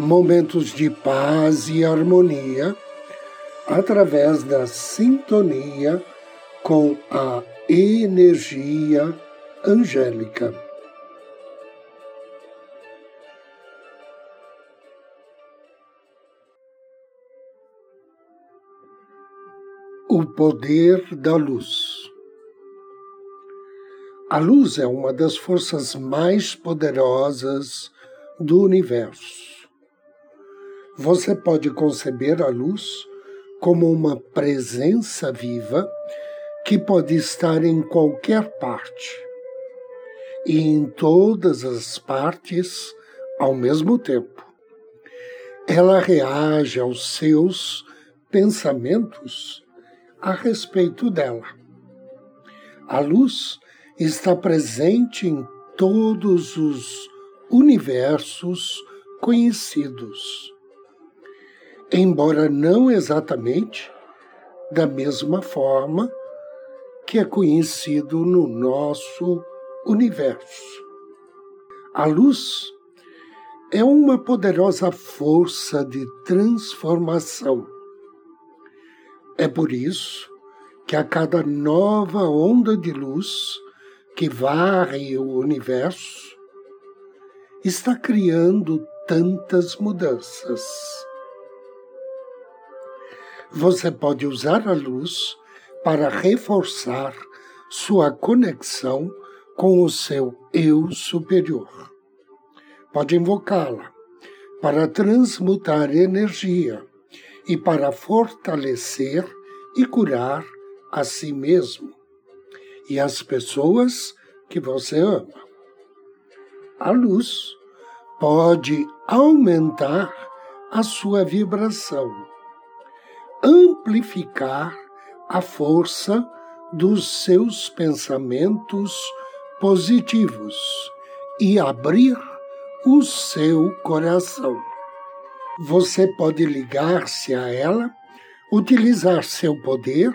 momentos de paz e harmonia através da sintonia com a energia angélica. O poder da luz. A luz é uma das forças mais poderosas do universo você pode conceber a luz como uma presença viva que pode estar em qualquer parte e em todas as partes ao mesmo tempo. Ela reage aos seus pensamentos a respeito dela. A luz está presente em todos os universos conhecidos embora não exatamente da mesma forma que é conhecido no nosso universo. A luz é uma poderosa força de transformação. É por isso que a cada nova onda de luz que varre o universo está criando tantas mudanças você pode usar a luz para reforçar sua conexão com o seu eu superior. Pode invocá-la para transmutar energia e para fortalecer e curar a si mesmo e as pessoas que você ama. A luz pode aumentar a sua vibração amplificar a força dos seus pensamentos positivos e abrir o seu coração. Você pode ligar-se a ela, utilizar seu poder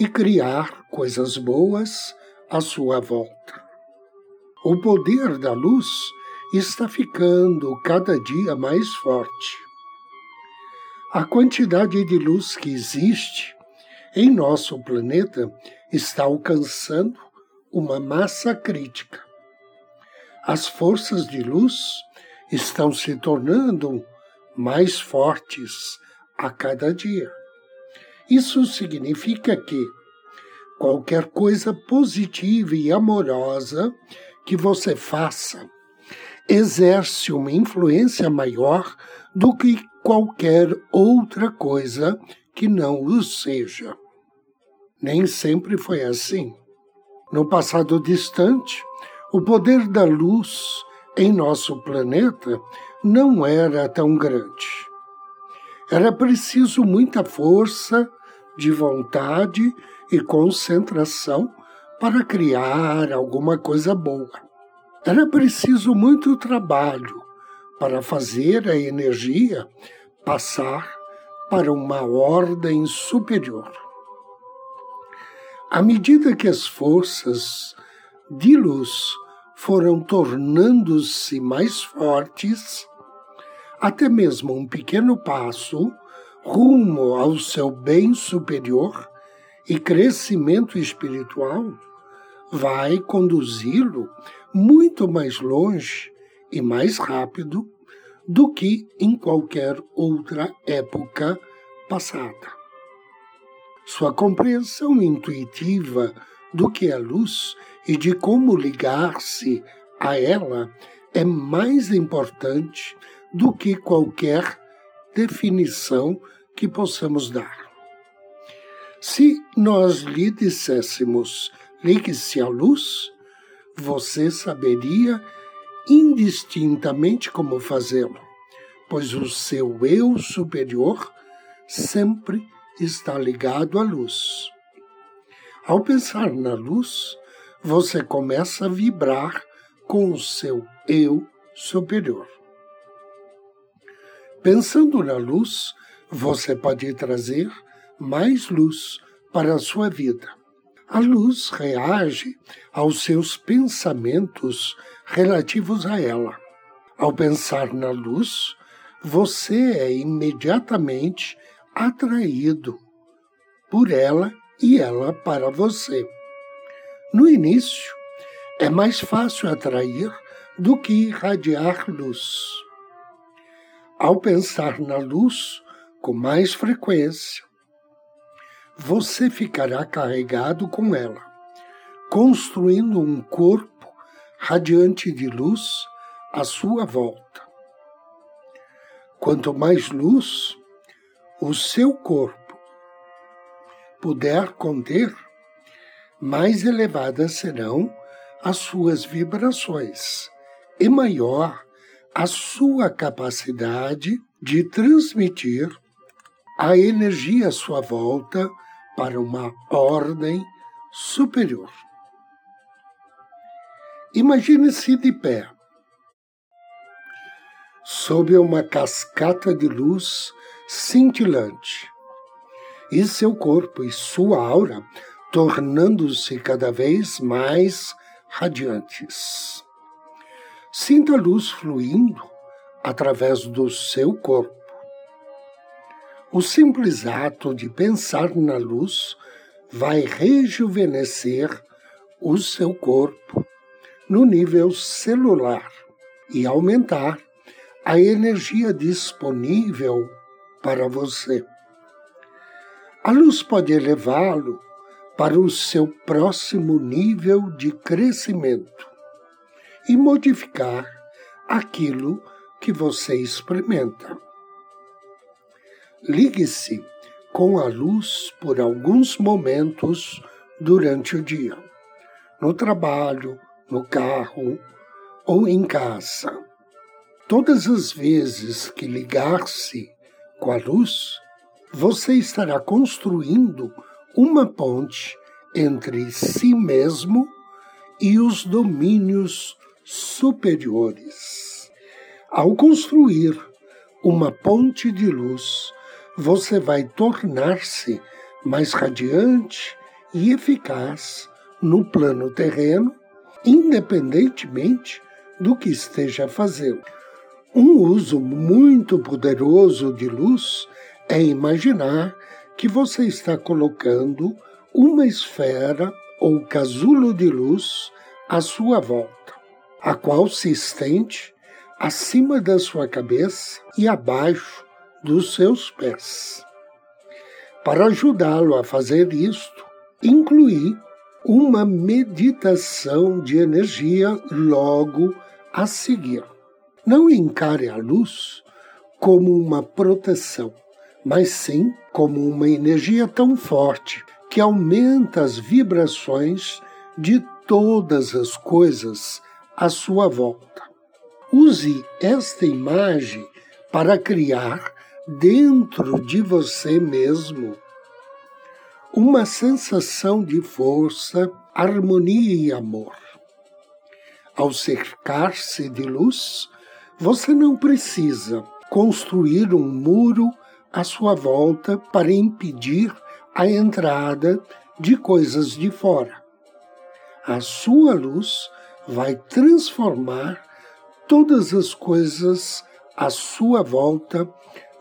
e criar coisas boas à sua volta. O poder da luz está ficando cada dia mais forte a quantidade de luz que existe em nosso planeta está alcançando uma massa crítica. As forças de luz estão se tornando mais fortes a cada dia. Isso significa que qualquer coisa positiva e amorosa que você faça exerce uma influência maior do que qualquer outra coisa que não o seja. Nem sempre foi assim. No passado distante, o poder da luz em nosso planeta não era tão grande. Era preciso muita força de vontade e concentração para criar alguma coisa boa. Era preciso muito trabalho para fazer a energia passar para uma ordem superior. À medida que as forças de luz foram tornando-se mais fortes, até mesmo um pequeno passo rumo ao seu bem superior e crescimento espiritual vai conduzi-lo muito mais longe e mais rápido do que em qualquer outra época passada. Sua compreensão intuitiva do que é luz e de como ligar-se a ela é mais importante do que qualquer definição que possamos dar. Se nós lhe disséssemos ligue-se à luz, você saberia indistintamente como fazê-lo, pois o seu eu superior sempre está ligado à luz. Ao pensar na luz, você começa a vibrar com o seu eu superior. Pensando na luz, você pode trazer mais luz para a sua vida. A luz reage aos seus pensamentos relativos a ela. Ao pensar na luz, você é imediatamente atraído por ela e ela para você. No início, é mais fácil atrair do que irradiar luz. Ao pensar na luz com mais frequência, você ficará carregado com ela, construindo um corpo radiante de luz à sua volta. Quanto mais luz o seu corpo puder conter, mais elevadas serão as suas vibrações e maior a sua capacidade de transmitir a energia à sua volta para uma ordem superior. Imagine-se de pé, sob uma cascata de luz cintilante, e seu corpo e sua aura tornando-se cada vez mais radiantes. Sinta a luz fluindo através do seu corpo o simples ato de pensar na luz vai rejuvenescer o seu corpo no nível celular e aumentar a energia disponível para você. A luz pode elevá-lo para o seu próximo nível de crescimento e modificar aquilo que você experimenta. Ligue-se com a luz por alguns momentos durante o dia, no trabalho, no carro ou em casa. Todas as vezes que ligar-se com a luz, você estará construindo uma ponte entre si mesmo e os domínios superiores. Ao construir uma ponte de luz, você vai tornar-se mais radiante e eficaz no plano terreno, independentemente do que esteja fazendo. Um uso muito poderoso de luz é imaginar que você está colocando uma esfera ou casulo de luz à sua volta, a qual se estende acima da sua cabeça e abaixo dos seus pés. Para ajudá-lo a fazer isto, incluí uma meditação de energia logo a seguir. Não encare a luz como uma proteção, mas sim como uma energia tão forte que aumenta as vibrações de todas as coisas à sua volta. Use esta imagem para criar dentro de você mesmo uma sensação de força, harmonia e amor. Ao cercar-se de luz, você não precisa construir um muro à sua volta para impedir a entrada de coisas de fora. A sua luz vai transformar todas as coisas à sua volta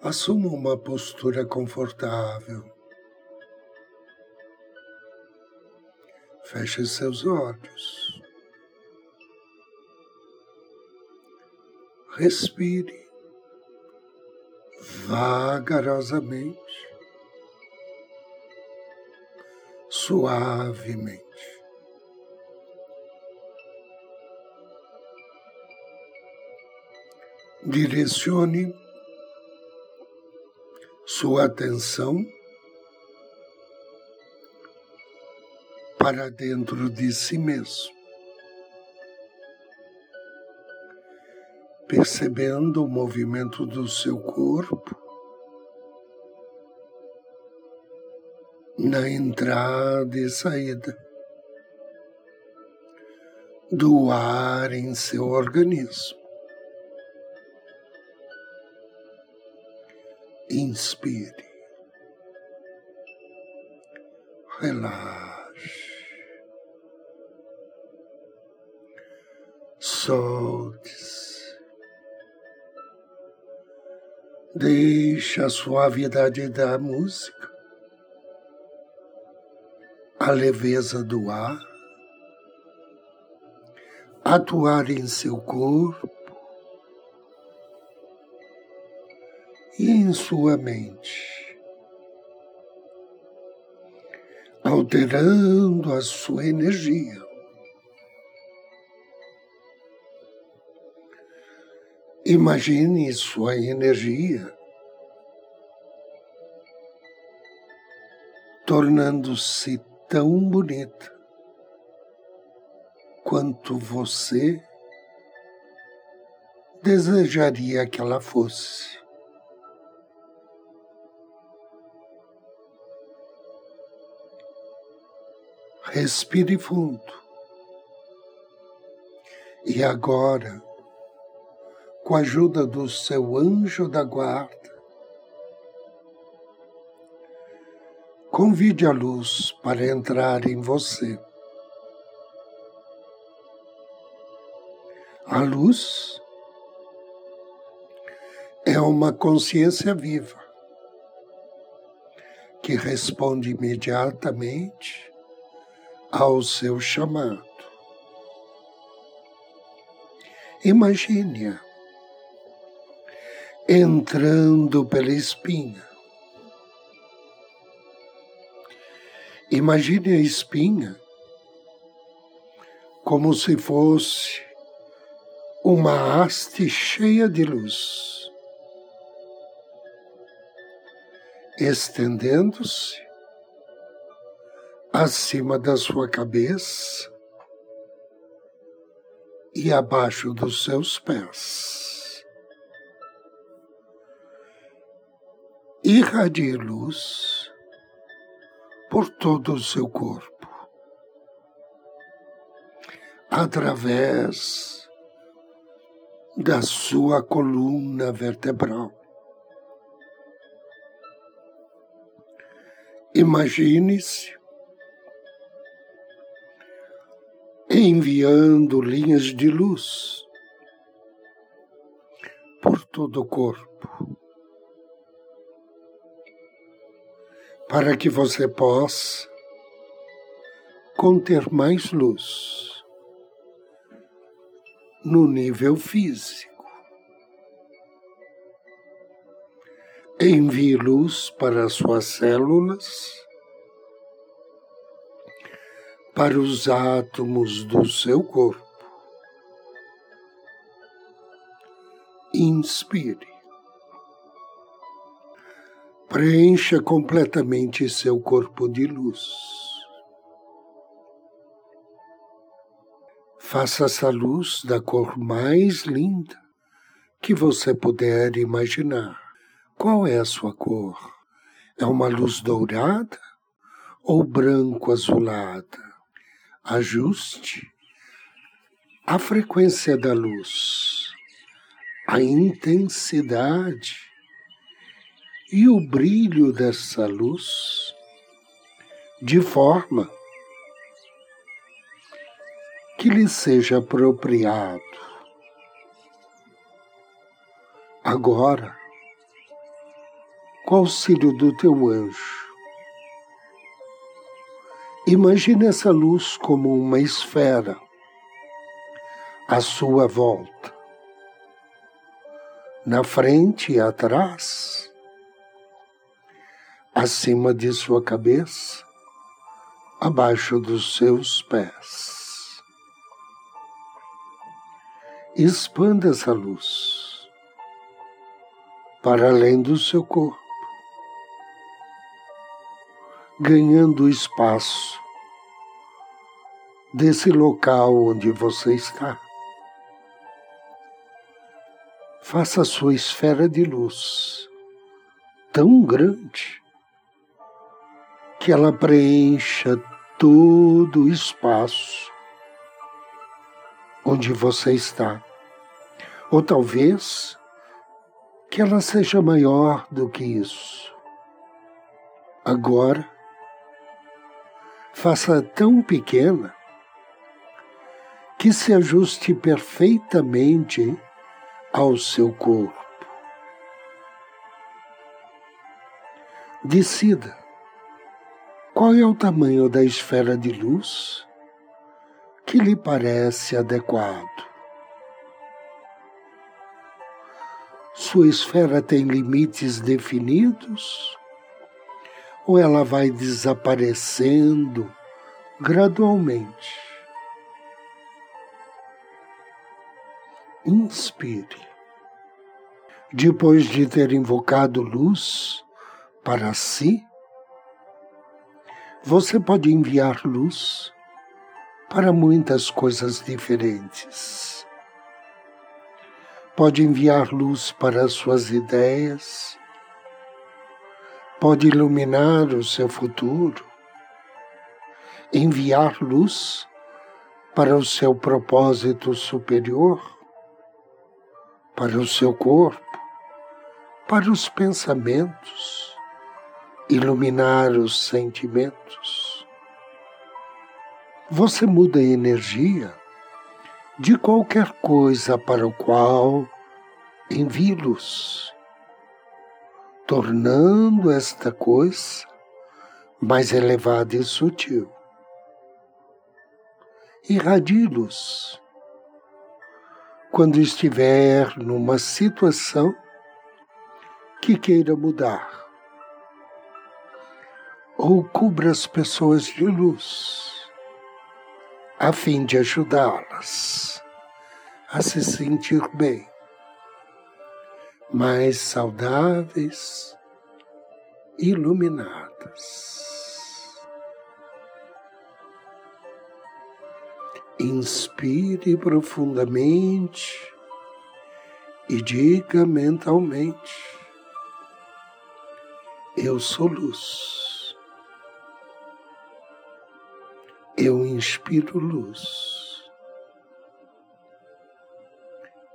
Assuma uma postura confortável. Feche seus olhos. Respire vagarosamente, suavemente. Direcione sua atenção para dentro de si mesmo. percebendo o movimento do seu corpo na entrada e saída do ar em seu organismo. Inspire, relaxe, solte-se. Deixe a suavidade da música, a leveza do ar, atuar em seu corpo em sua mente, alterando a sua energia. Imagine sua energia tornando-se tão bonita quanto você desejaria que ela fosse. Respire fundo. E agora, com a ajuda do seu anjo da guarda, convide a luz para entrar em você. A luz é uma consciência viva que responde imediatamente ao seu chamado. Imagine-a entrando pela espinha. Imagine a espinha como se fosse uma haste cheia de luz, estendendo-se acima da sua cabeça e abaixo dos seus pés. irradie luz por todo o seu corpo, através da sua coluna vertebral. Imagine-se enviando linhas de luz por todo o corpo para que você possa conter mais luz no nível físico. Envie luz para as suas células, para os átomos do seu corpo. Inspire. Preencha completamente seu corpo de luz. Faça essa luz da cor mais linda que você puder imaginar. Qual é a sua cor? É uma luz dourada ou branco azulada? Ajuste a frequência da luz, a intensidade e o brilho dessa luz de forma que lhe seja apropriado. Agora, com o auxílio do teu anjo, imagine essa luz como uma esfera à sua volta, na frente e atrás, acima de sua cabeça, abaixo dos seus pés. Expanda essa luz para além do seu corpo, ganhando espaço desse local onde você está. Faça a sua esfera de luz tão grande que ela preencha todo o espaço onde você está. Ou talvez que ela seja maior do que isso. Agora, faça tão pequena que se ajuste perfeitamente ao seu corpo. Decida qual é o tamanho da esfera de luz que lhe parece adequado. Sua esfera tem limites definidos ou ela vai desaparecendo gradualmente? inspire. Depois de ter invocado luz para si, você pode enviar luz para muitas coisas diferentes. Pode enviar luz para as suas ideias, pode iluminar o seu futuro, enviar luz para o seu propósito superior para o seu corpo, para os pensamentos, iluminar os sentimentos. Você muda a energia de qualquer coisa para o qual envie luz, tornando esta coisa mais elevada e sutil. Irradie luz quando estiver numa situação que queira mudar. Ou cubra as pessoas de luz, a fim de ajudá-las a se sentir bem, mais saudáveis, iluminadas. Inspire profundamente e diga mentalmente: Eu sou luz. Eu inspiro luz.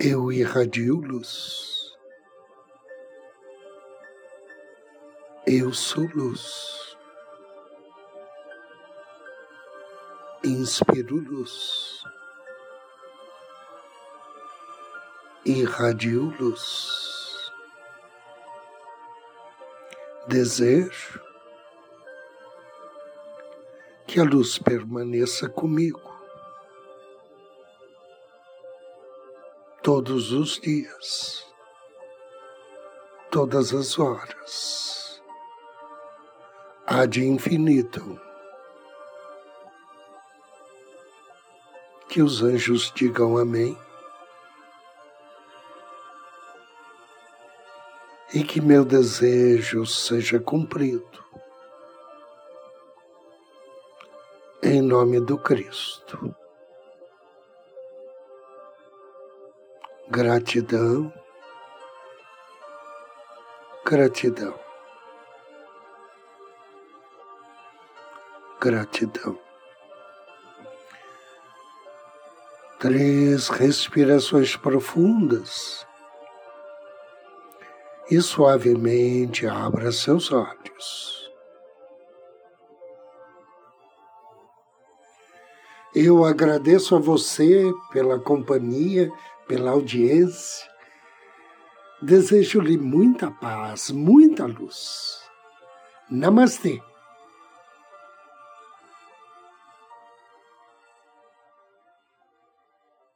Eu irradio luz. Eu sou luz. inspiro luz, irradio luz, desejo que a luz permaneça comigo todos os dias, todas as horas, há de infinito que os anjos digam amém. E que meu desejo seja cumprido. Em nome do Cristo. Gratidão, gratidão, gratidão. três respirações profundas e suavemente abra seus olhos. Eu agradeço a você pela companhia, pela audiência. Desejo-lhe muita paz, muita luz. Namastê.